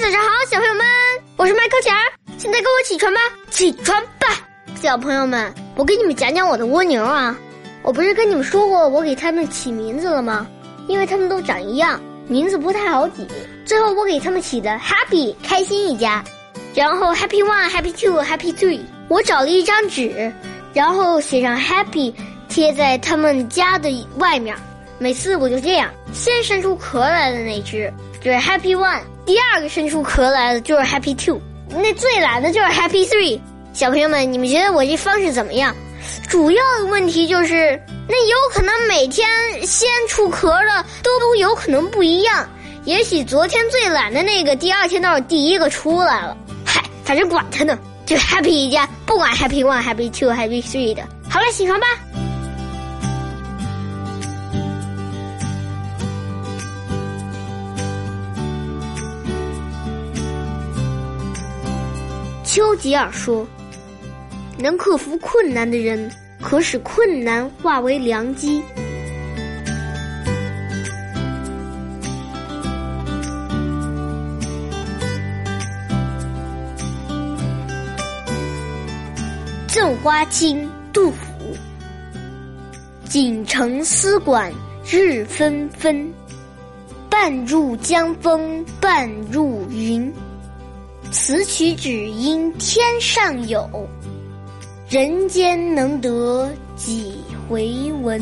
早上好，小朋友们，我是麦克强，现在跟我起床吧，起床吧，小朋友们，我给你们讲讲我的蜗牛啊，我不是跟你们说过我给它们起名字了吗？因为它们都长一样，名字不太好起，最后我给它们起的 Happy 开心一家，然后 Happy One、Happy Two、Happy Three，我找了一张纸，然后写上 Happy 贴在他们家的外面。每次我就这样，先伸出壳来的那只就是 Happy One，第二个伸出壳来的就是 Happy Two，那最懒的就是 Happy Three。小朋友们，你们觉得我这方式怎么样？主要的问题就是，那有可能每天先出壳的都都有可能不一样。也许昨天最懒的那个，第二天倒是第一个出来了。嗨，反正管他呢，就 Happy 一家，不管 Happy One、Happy Two、Happy Three 的。好了，起床吧。丘吉尔说：“能克服困难的人，可使困难化为良机。”《赠花卿》杜甫：锦城丝管日纷纷，半入江风半入云。此曲只应天上有，人间能得几回闻。